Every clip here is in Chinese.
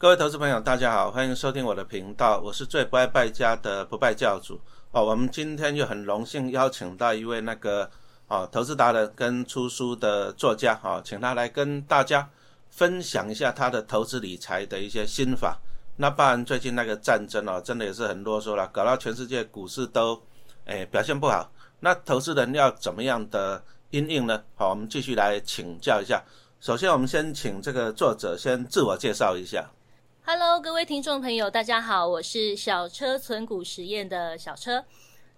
各位投资朋友，大家好，欢迎收听我的频道，我是最不爱败家的不败教主哦。我们今天就很荣幸邀请到一位那个哦投资达人跟出书的作家哦，请他来跟大家分享一下他的投资理财的一些心法。那不然最近那个战争哦，真的也是很啰嗦了，搞到全世界股市都诶表现不好。那投资人要怎么样的应应呢？好，我们继续来请教一下。首先，我们先请这个作者先自我介绍一下。Hello，各位听众朋友，大家好，我是小车存股实验的小车。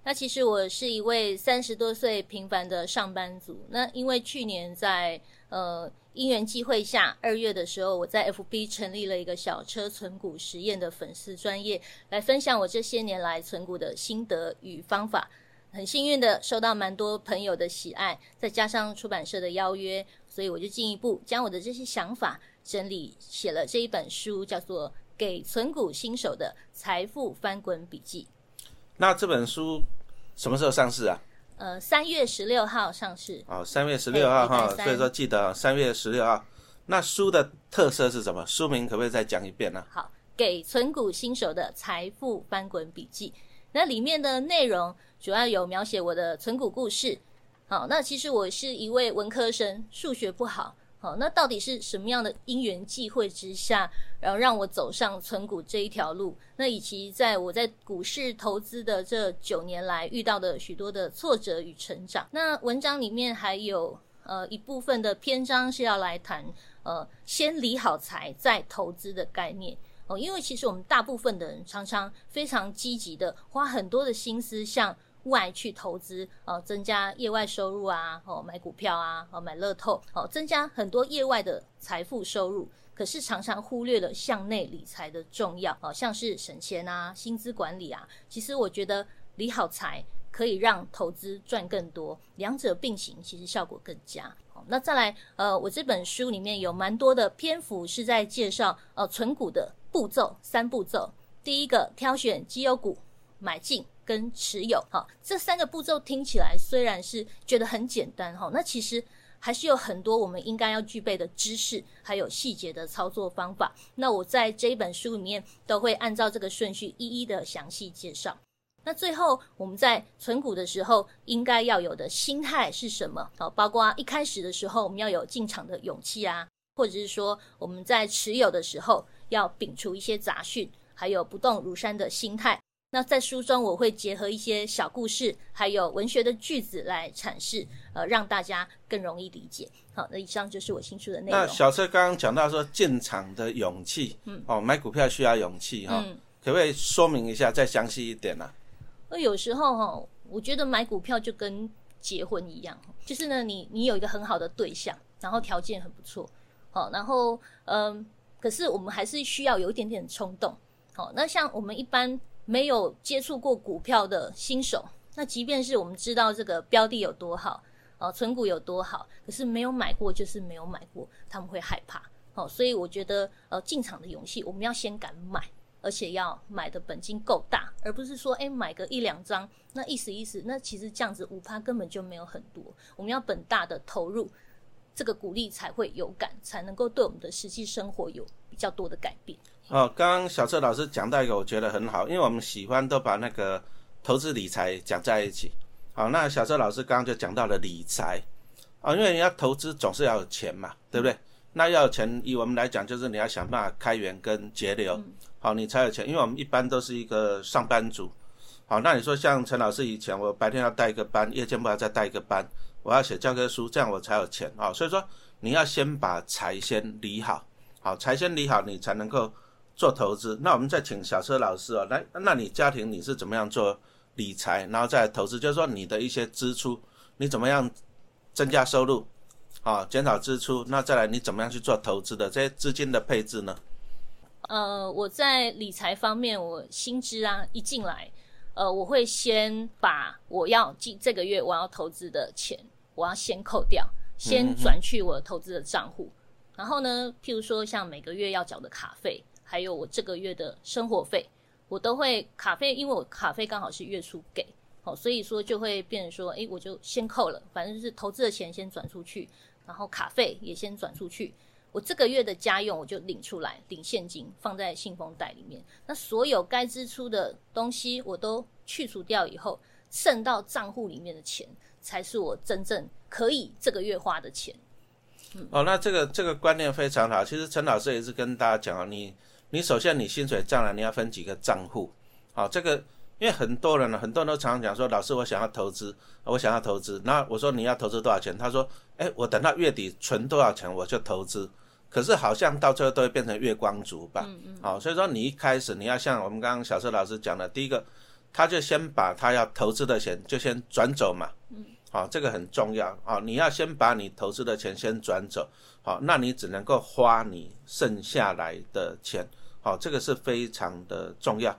那其实我是一位三十多岁平凡的上班族。那因为去年在呃因缘际会下，二月的时候，我在 FB 成立了一个小车存股实验的粉丝专业，来分享我这些年来存股的心得与方法。很幸运的收到蛮多朋友的喜爱，再加上出版社的邀约，所以我就进一步将我的这些想法。整理写了这一本书，叫做《给存股新手的财富翻滚笔记》。那这本书什么时候上市啊？呃，三月十六号上市。哦，三月十六号哈，所以说记得三月十六号。那书的特色是什么？书名可不可以再讲一遍呢？好，《给存股新手的财富翻滚笔记》。那里面的内容主要有描写我的存股故事。好，那其实我是一位文科生，数学不好。好，那到底是什么样的因缘际会之下，然后让我走上存股这一条路？那以及在我在股市投资的这九年来遇到的许多的挫折与成长。那文章里面还有呃一部分的篇章是要来谈呃先理好财再投资的概念哦，因为其实我们大部分的人常常非常积极的花很多的心思向。外去投资，哦，增加业外收入啊，哦，买股票啊，哦，买乐透，哦，增加很多业外的财富收入。可是常常忽略了向内理财的重要，哦，像是省钱啊，薪资管理啊。其实我觉得理好财可以让投资赚更多，两者并行，其实效果更佳。好，那再来，呃，我这本书里面有蛮多的篇幅是在介绍，呃，存股的步骤，三步骤。第一个，挑选绩优股，买进。跟持有，好，这三个步骤听起来虽然是觉得很简单，哈，那其实还是有很多我们应该要具备的知识，还有细节的操作方法。那我在这一本书里面都会按照这个顺序一一的详细介绍。那最后我们在存股的时候应该要有的心态是什么？好，包括一开始的时候我们要有进场的勇气啊，或者是说我们在持有的时候要摒除一些杂讯，还有不动如山的心态。那在书中，我会结合一些小故事，还有文学的句子来阐释，呃，让大家更容易理解。好，那以上就是我新书的内容。那小车刚刚讲到说进场的勇气，嗯，哦，买股票需要勇气哈，可不可以说明一下，再详细一点呢？那有时候哈，我觉得买股票就跟结婚一样，就是呢，你你有一个很好的对象，然后条件很不错，好，然后嗯，可是我们还是需要有一点点冲动。好，那像我们一般。没有接触过股票的新手，那即便是我们知道这个标的有多好，哦，存股有多好，可是没有买过就是没有买过，他们会害怕，哦，所以我觉得，呃，进场的勇气，我们要先敢买，而且要买的本金够大，而不是说，哎，买个一两张，那意思意思，那其实这样子五趴根本就没有很多，我们要本大的投入，这个鼓励才会有感，才能够对我们的实际生活有比较多的改变。哦，刚刚小策老师讲到一个，我觉得很好，因为我们喜欢都把那个投资理财讲在一起。好，那小策老师刚刚就讲到了理财，啊，因为你要投资总是要有钱嘛，对不对？那要有钱，以我们来讲，就是你要想办法开源跟节流，好，你才有钱。因为我们一般都是一个上班族，好，那你说像陈老师以前，我白天要带一个班，夜间不要再带一个班，我要写教科书，这样我才有钱啊。所以说，你要先把财先理好，好，财先理好，你才能够。做投资，那我们再请小车老师哦，来，那你家庭你是怎么样做理财，然后再投资？就是说你的一些支出，你怎么样增加收入，啊，减少支出？那再来你怎么样去做投资的这些资金的配置呢？呃，我在理财方面，我薪资啊一进来，呃，我会先把我要进这个月我要投资的钱，我要先扣掉，先转去我投资的账户，然后呢，譬如说像每个月要缴的卡费。还有我这个月的生活费，我都会卡费，因为我卡费刚好是月初给，好，所以说就会变成说，哎，我就先扣了，反正是投资的钱先转出去，然后卡费也先转出去，我这个月的家用我就领出来，领现金放在信封袋里面。那所有该支出的东西我都去除掉以后，剩到账户里面的钱，才是我真正可以这个月花的钱。嗯哦，那这个这个观念非常好。其实陈老师也是跟大家讲，你你首先你薪水账呢，你要分几个账户。好，这个因为很多人呢，很多人都常常讲说，老师我想要投资，我想要投资。那我说你要投资多少钱？他说，哎，我等到月底存多少钱我就投资。可是好像到最后都会变成月光族吧？嗯嗯。好，所以说你一开始你要像我们刚刚小车老师讲的，第一个，他就先把他要投资的钱就先转走嘛。嗯。好，这个很重要啊！你要先把你投资的钱先转走，好，那你只能够花你剩下来的钱，好，这个是非常的重要。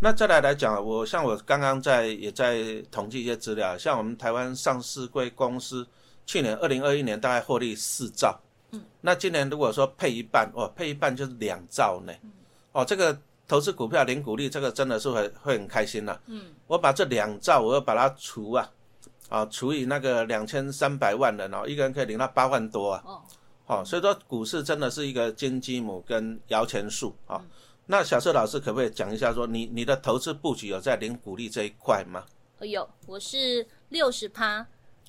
那再来来讲，我像我刚刚在也在统计一些资料，像我们台湾上市贵公司去年二零二一年大概获利四兆。嗯，那今年如果说配一半，哦，配一半就是两兆呢。哦，这个投资股票零股利，这个真的是会会很开心了。嗯，我把这两兆，我要把它除啊，啊，除以那个两千三百万人哦，一个人可以领到八万多啊。哦，哦，所以说股市真的是一个金鸡母跟摇钱树啊。那小社老师可不可以讲一下，说你你的投资布局有在零股利这一块吗？有，我是六十趴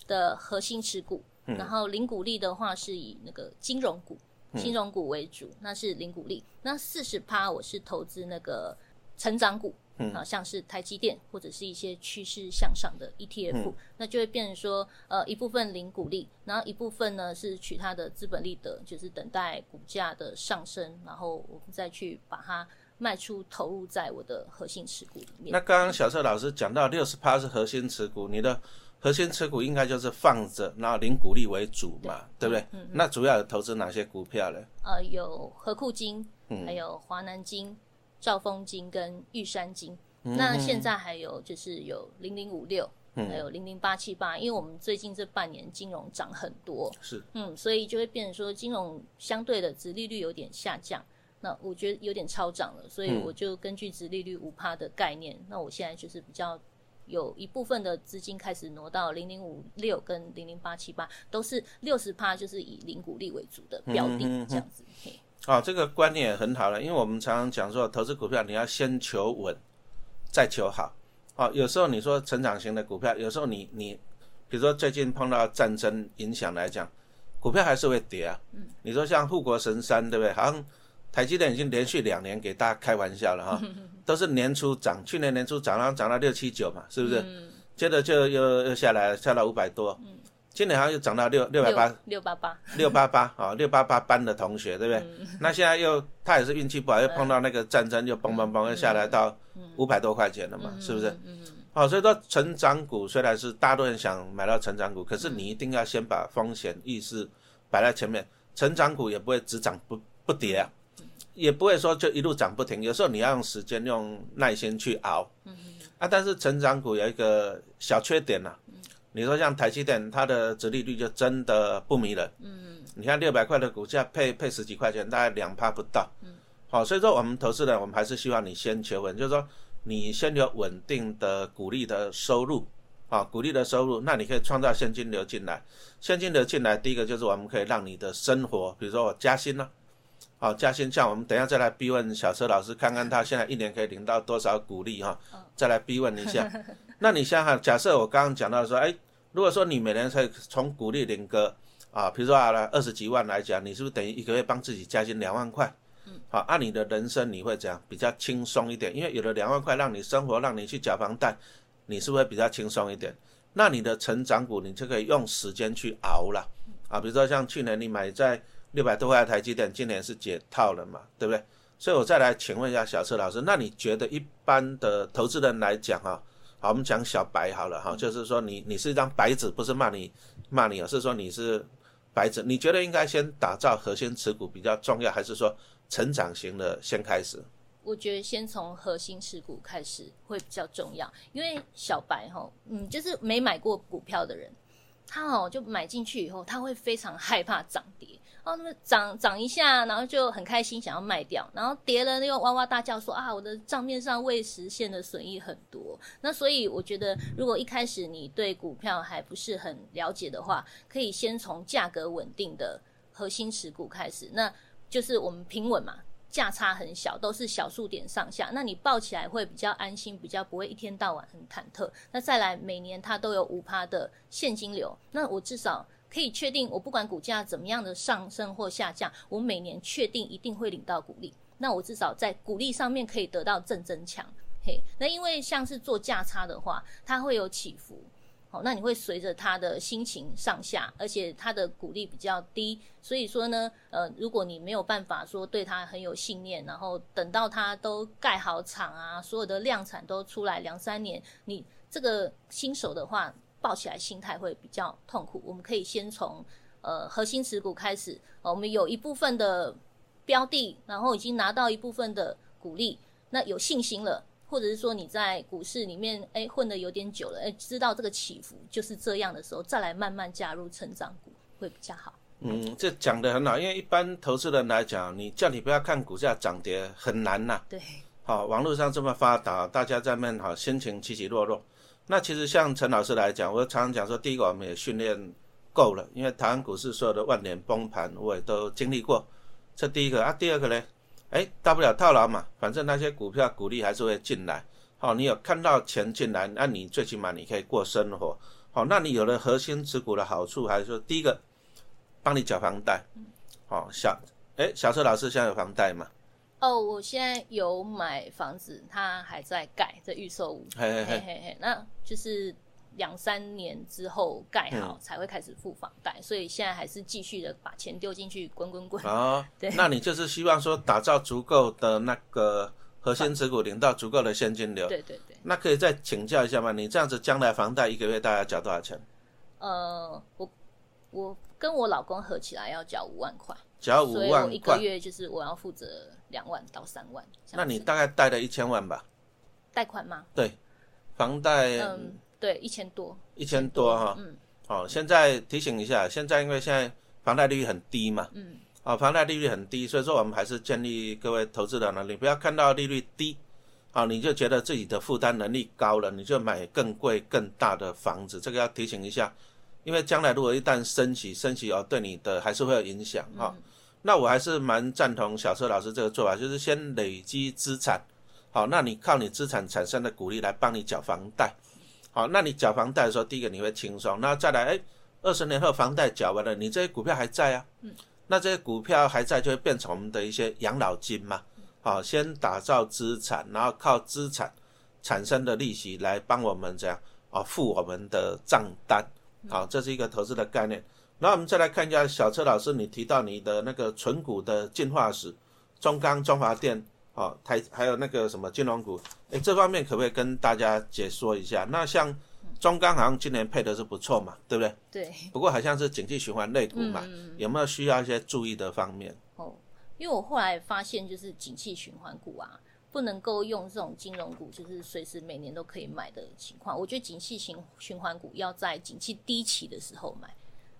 的核心持股。然后零股利的话是以那个金融股、金融股为主，那是零股利。那四十趴我是投资那个成长股，啊，像是台积电或者是一些趋势向上的 ETF，那就会变成说，呃，一部分零股利，然后一部分呢是取它的资本利得，就是等待股价的上升，然后我们再去把它卖出，投入在我的核心持股里面。那刚刚小策老师讲到六十趴是核心持股，你的。核心持股应该就是放着，然后零股利为主嘛，对不对？那主要投资哪些股票呢？呃，有和库金，还有华南金、兆丰金跟玉山金。那现在还有就是有零零五六，还有零零八七八。因为我们最近这半年金融涨很多，是，嗯，所以就会变成说金融相对的值利率有点下降。那我觉得有点超涨了，所以我就根据值利率五趴的概念，那我现在就是比较。有一部分的资金开始挪到零零五六跟零零八七八，都是六十趴，就是以零股利为主的标的这样子。哦，这个观念也很好了，因为我们常常讲说，投资股票你要先求稳，再求好。啊，有时候你说成长型的股票，有时候你你，比如说最近碰到战争影响来讲，股票还是会跌啊。嗯。你说像护国神山，对不对？好像台积电已经连续两年给大家开玩笑了哈。都是年初涨，去年年初涨，然后涨到六七九嘛，是不是？接着就又又下来，下到五百多。嗯，今年好像又涨到六六百八，六八八，六八八啊，六八八班的同学，对不对？那现在又他也是运气不好，又碰到那个战争，又嘣嘣嘣又下来到五百多块钱了嘛，是不是？嗯，好，所以说成长股虽然是大多人想买到成长股，可是你一定要先把风险意识摆在前面，成长股也不会只涨不不跌啊。也不会说就一路涨不停，有时候你要用时间、用耐心去熬。嗯啊，但是成长股有一个小缺点呐。嗯。你说像台积电，它的折利率就真的不迷人。嗯。你看六百块的股价配配十几块钱，大概两趴不到。嗯。好，所以说我们投资人，我们还是希望你先求稳，就是说你先有稳定的股利的收入。啊，股利的收入，那你可以创造现金流进来。现金流进来，第一个就是我们可以让你的生活，比如说我加薪了。好，加薪像我们等一下再来逼问小车老师，看看他现在一年可以领到多少股利哈，再来逼问一下。那你想想，假设我刚刚讲到说，哎，如果说你每年可以从股利领个啊，比如说啊二十几万来讲，你是不是等于一个月帮自己加薪两万块？嗯，好，按你的人生你会怎样？比较轻松一点，因为有了两万块让你生活，让你去缴房贷，你是不是比较轻松一点？那你的成长股你就可以用时间去熬了啊，比如说像去年你买在。六百多块台积电今年是解套了嘛，对不对？所以我再来请问一下小车老师，那你觉得一般的投资人来讲哈，好，我们讲小白好了哈，就是说你你是一张白纸，不是骂你骂你，而是说你是白纸，你觉得应该先打造核心持股比较重要，还是说成长型的先开始？我觉得先从核心持股开始会比较重要，因为小白哈，嗯，就是没买过股票的人，他哦就买进去以后，他会非常害怕涨跌。哦，那么涨涨一下，然后就很开心，想要卖掉，然后跌了，又哇哇大叫说啊，我的账面上未实现的损益很多。那所以我觉得，如果一开始你对股票还不是很了解的话，可以先从价格稳定的。核心持股开始，那就是我们平稳嘛，价差很小，都是小数点上下，那你抱起来会比较安心，比较不会一天到晚很忐忑。那再来，每年它都有五趴的现金流，那我至少可以确定，我不管股价怎么样的上升或下降，我每年确定一定会领到股利。那我至少在股利上面可以得到正增强。嘿，那因为像是做价差的话，它会有起伏。好，那你会随着他的心情上下，而且他的鼓励比较低，所以说呢，呃，如果你没有办法说对他很有信念，然后等到他都盖好厂啊，所有的量产都出来两三年，你这个新手的话，抱起来心态会比较痛苦。我们可以先从呃核心持股开始，我们有一部分的标的，然后已经拿到一部分的鼓励，那有信心了。或者是说你在股市里面哎混的有点久了哎，知道这个起伏就是这样的时候，再来慢慢加入成长股会比较好。嗯，这讲的很好，因为一般投资人来讲，你叫你不要看股价涨跌很难呐。对。好，网络上这么发达，大家在面好心情起起落落。那其实像陈老师来讲，我常常讲说，第一个我们也训练够了，因为台湾股市所有的万年崩盘我也都经历过，这第一个啊，第二个呢？哎，大不了套牢嘛，反正那些股票股利还是会进来。好，你有看到钱进来，那你最起码你可以过生活。好，那你有了核心持股的好处，还是说第一个帮你缴房贷？好，小哎，小车老师现在有房贷吗？哦，我现在有买房子，它还在盖，在预售屋。嘿嘿嘿嘿，那就是。两三年之后盖好才会开始付房贷，所以现在还是继续的把钱丢进去滚滚滚。哦，对，那你就是希望说打造足够的那个核心持股，领到足够的现金流。对对对。那可以再请教一下吗？你这样子将来房贷一个月大概缴多少钱？呃，我我跟我老公合起来要缴五万块，缴五万块，一个月就是我要负责两万到三万。那你大概贷了一千万吧？贷款吗？对，房贷。嗯。对，一千多，一千多哈，嗯，好，现在提醒一下，现在因为现在房贷利率很低嘛，嗯，啊，房贷利率很低，所以说我们还是建议各位投资人呢，你不要看到利率低，啊，你就觉得自己的负担能力高了，你就买更贵更大的房子，这个要提醒一下，因为将来如果一旦升起，升起哦，对你的还是会有影响哈。那我还是蛮赞同小车老师这个做法，就是先累积资产，好，那你靠你资产产生的股利来帮你缴房贷。好，那你缴房贷的时候，第一个你会轻松，那再来，哎，二十年后房贷缴完了，你这些股票还在啊？嗯，那这些股票还在，就会变成我们的一些养老金嘛。好，先打造资产，然后靠资产产生的利息来帮我们这样啊付我们的账单。好，这是一个投资的概念。那我们再来看一下小车老师，你提到你的那个纯股的进化史，中钢、中华电。哦，台还有那个什么金融股，哎，这方面可不可以跟大家解说一下？那像中钢好像今年配的是不错嘛，对不对？对。不过好像是景气循环类股嘛，有没有需要一些注意的方面？哦，因为我后来发现，就是景气循环股啊，不能够用这种金融股，就是随时每年都可以买的情况。我觉得景气循循环股要在景气低起的时候买，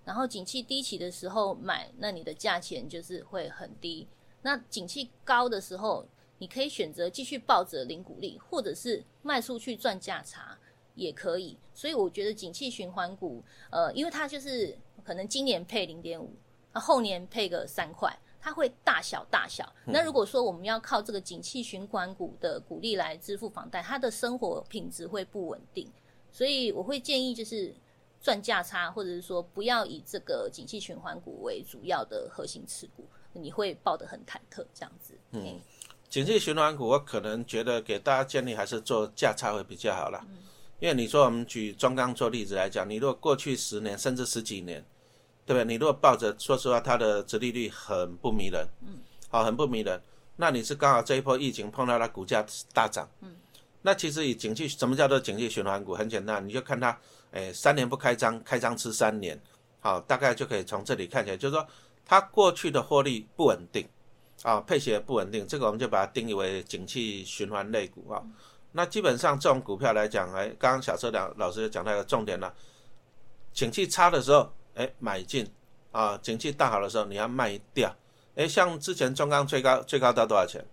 然后景气低起的时候买，那你的价钱就是会很低。那景气高的时候。你可以选择继续抱着零股利，或者是卖出去赚价差也可以。所以我觉得景气循环股，呃，因为它就是可能今年配零点五，那后年配个三块，它会大小大小。那如果说我们要靠这个景气循环股的股利来支付房贷，它的生活品质会不稳定。所以我会建议就是赚价差，或者是说不要以这个景气循环股为主要的核心持股，你会抱得很忐忑这样子。嗯。经济循环股，我可能觉得给大家建议还是做价差会比较好啦。因为你说我们举中钢做例子来讲，你如果过去十年甚至十几年，对不对？你如果抱着，说实话，它的殖利率很不迷人，嗯，好，很不迷人。那你是刚好这一波疫情碰到它股价大涨，嗯，那其实以景气，什么叫做景气循环股？很简单，你就看它，哎，三年不开张，开张吃三年，好，大概就可以从这里看起来，就是说它过去的获利不稳定。啊，配息不稳定，这个我们就把它定义为景气循环类股啊。那基本上这种股票来讲，哎，刚刚小车长老师讲到一个重点了，景气差的时候，哎，买进啊；景气大好的时候，你要卖掉。哎，像之前中钢最高最高到多少钱？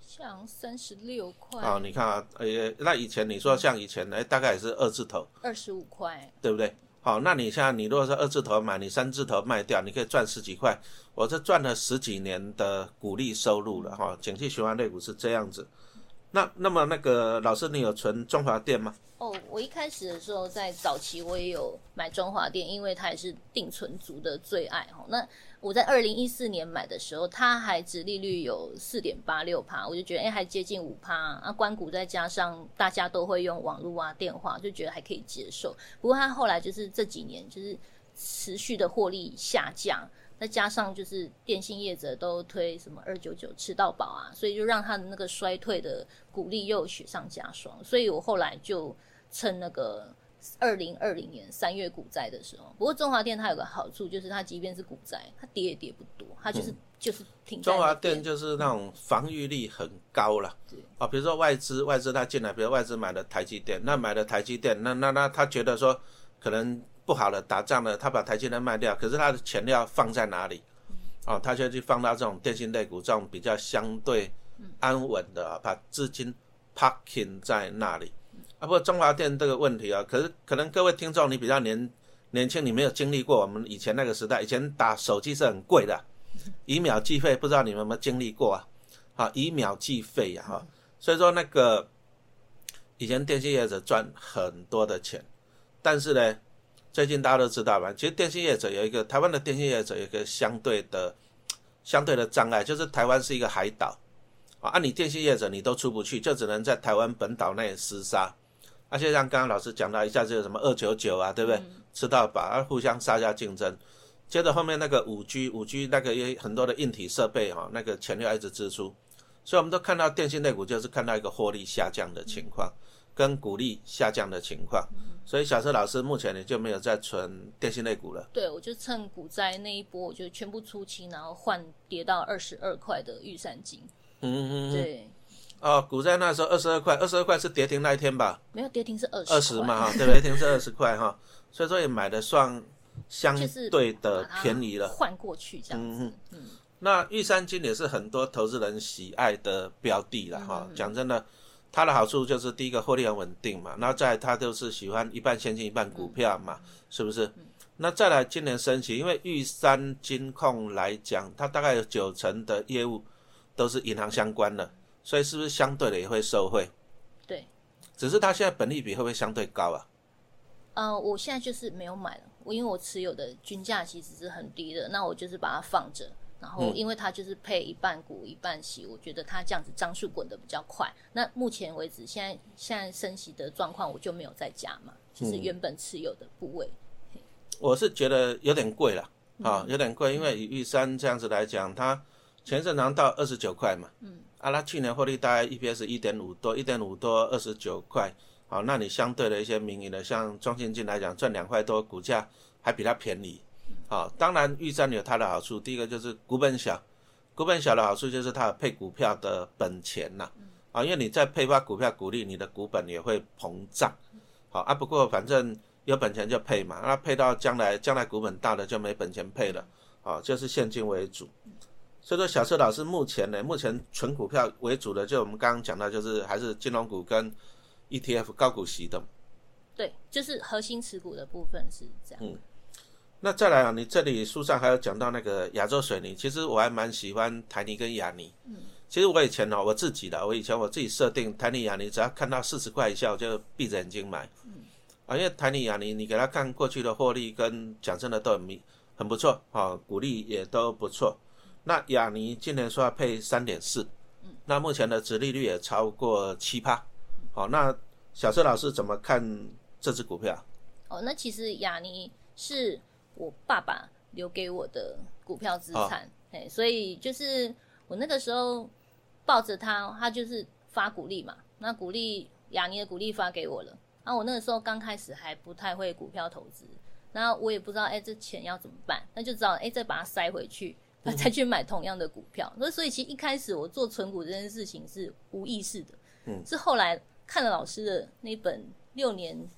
像三十六块。啊，你看啊，呃，那以前你说像以前，哎，大概也是二字头。二十五块。对不对？好，那你像你如果是二字头买，你三字头卖掉，你可以赚十几块。我这赚了十几年的股利收入了哈。景气循环类股是这样子。那那么那个老师，你有存中华电吗？哦，我一开始的时候在早期我也有买中华电，因为它也是定存族的最爱哈。那我在二零一四年买的时候，它还值利率有四点八六趴，我就觉得哎还接近五趴啊。关谷再加上大家都会用网络啊电话，就觉得还可以接受。不过它后来就是这几年就是持续的获利下降。再加上就是电信业者都推什么二九九吃到饱啊，所以就让他的那个衰退的股利又雪上加霜。所以我后来就趁那个二零二零年三月股灾的时候，不过中华电它有个好处，就是它即便是股灾，它跌也跌不多，它就是就是挺。中华电就是那种防御力很高了。啊，比如说外资外资它进来，比如外资买了台积电，那买了台积电，那那那他觉得说可能。不好了，打仗了，他把台积电卖掉，可是他的钱要放在哪里？哦，他就去放到这种电信类股，这种比较相对安稳的，把资金 parking 在那里。啊，不过中华电这个问题啊，可是可能各位听众你比较年年轻，你没有经历过我们以前那个时代，以前打手机是很贵的，以秒计费，不知道你们有没有经历过啊？啊，以秒计费呀，哈，所以说那个以前电信业者赚很多的钱，但是呢。最近大家都知道吧？其实电信业者有一个台湾的电信业者有一个相对的、相对的障碍，就是台湾是一个海岛啊。按你电信业者你都出不去，就只能在台湾本岛内厮杀。而且像刚刚老师讲到，一下子有什么二九九啊，对不对？吃到饱，啊，互相杀价竞争。接着后面那个五 G，五 G 那个也很多的硬体设备哈，那个钱要一直支出，所以我们都看到电信类股就是看到一个获利下降的情况，跟股利下降的情况。所以小车老师目前你就没有再存电信类股了。对，我就趁股灾那一波，我就全部出清，然后换跌到二十二块的玉山金。嗯嗯嗯对。哦，股灾那时候二十二块，二十二块是跌停那一天吧？没有跌停是二十。二十嘛哈，对，跌停是二十块哈，所以说也买的算相对的便宜了。换过去这样子。嗯。那玉山金也是很多投资人喜爱的标的了哈。讲真的。它的好处就是第一个获利很稳定嘛，那再它就是喜欢一半现金一半股票嘛，是不是？那再来今年升息，因为玉山金控来讲，它大概有九成的业务都是银行相关的，所以是不是相对的也会受惠？对，只是它现在本利比会不会相对高啊？呃，我现在就是没有买了，我因为我持有的均价其实是很低的，那我就是把它放着。然后，因为它就是配一半股一半息，我觉得它这样子张数滚的比较快。那目前为止，现在现在升息的状况，我就没有再加嘛，就是原本持有的部位。我是觉得有点贵了啊，有点贵，因为以玉山这样子来讲，它前阵拿到二十九块嘛，嗯，啊，它去年获利大概 EPS 一点五多，一点五多二十九块，好，那你相对的一些民营的，像中信金来讲，赚两块多，股价还比它便宜。好，当然预占有它的好处。第一个就是股本小，股本小的好处就是它配股票的本钱呐。啊，因为你在配发股票股利，你的股本也会膨胀。好啊，不过反正有本钱就配嘛，那配到将来将来股本大了就没本钱配了。啊，就是现金为主。所以说，小车老师目前呢，目前纯股票为主的，就我们刚刚讲到，就是还是金融股跟 ETF 高股息的。对，就是核心持股的部分是这样。那再来啊，你这里书上还有讲到那个亚洲水泥，其实我还蛮喜欢台泥跟亚泥。嗯，其实我以前哦，我自己的，我以前我自己设定台泥亚泥，只要看到四十块以下，我就闭着眼睛买。嗯，啊，因为台泥亚泥，你给他看过去的获利跟讲真的都很明很不错啊，股利也都不错。那亚泥今年说要配三点四，嗯，那目前的殖利率也超过七趴。好，那小车老师怎么看这只股票？哦，那其实亚泥是。我爸爸留给我的股票资产，哎，所以就是我那个时候抱着他，他就是发股利嘛。那股利雅尼的股利发给我了，然后我那个时候刚开始还不太会股票投资，那我也不知道哎这钱要怎么办，那就知道哎再把它塞回去，再去买同样的股票。所以所以其实一开始我做存股这件事情是无意识的，嗯，是后来看了老师的那本六年。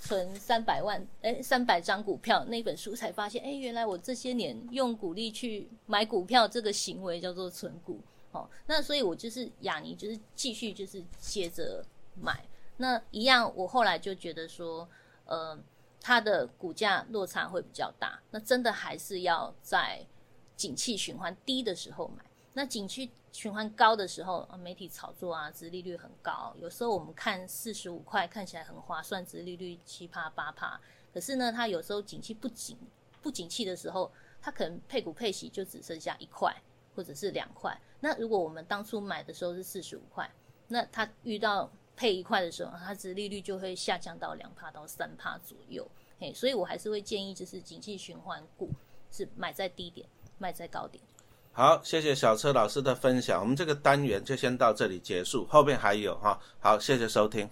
存三百万，哎，三百张股票那本书才发现，哎，原来我这些年用股利去买股票这个行为叫做存股，哦，那所以我就是雅尼，就是继续就是接着买，那一样，我后来就觉得说，呃，它的股价落差会比较大。那真的还是要在景气循环低的时候买。那景气循环高的时候，媒体炒作啊，殖利率很高。有时候我们看四十五块看起来很划算，殖利率七趴八趴。可是呢，它有时候景气不景不景气的时候，它可能配股配息就只剩下一块或者是两块。那如果我们当初买的时候是四十五块，那它遇到配一块的时候，它殖利率就会下降到两帕到三帕左右。嘿，所以我还是会建议，就是景气循环股是买在低点，卖在高点。好，谢谢小车老师的分享，我们这个单元就先到这里结束，后面还有哈。好，谢谢收听。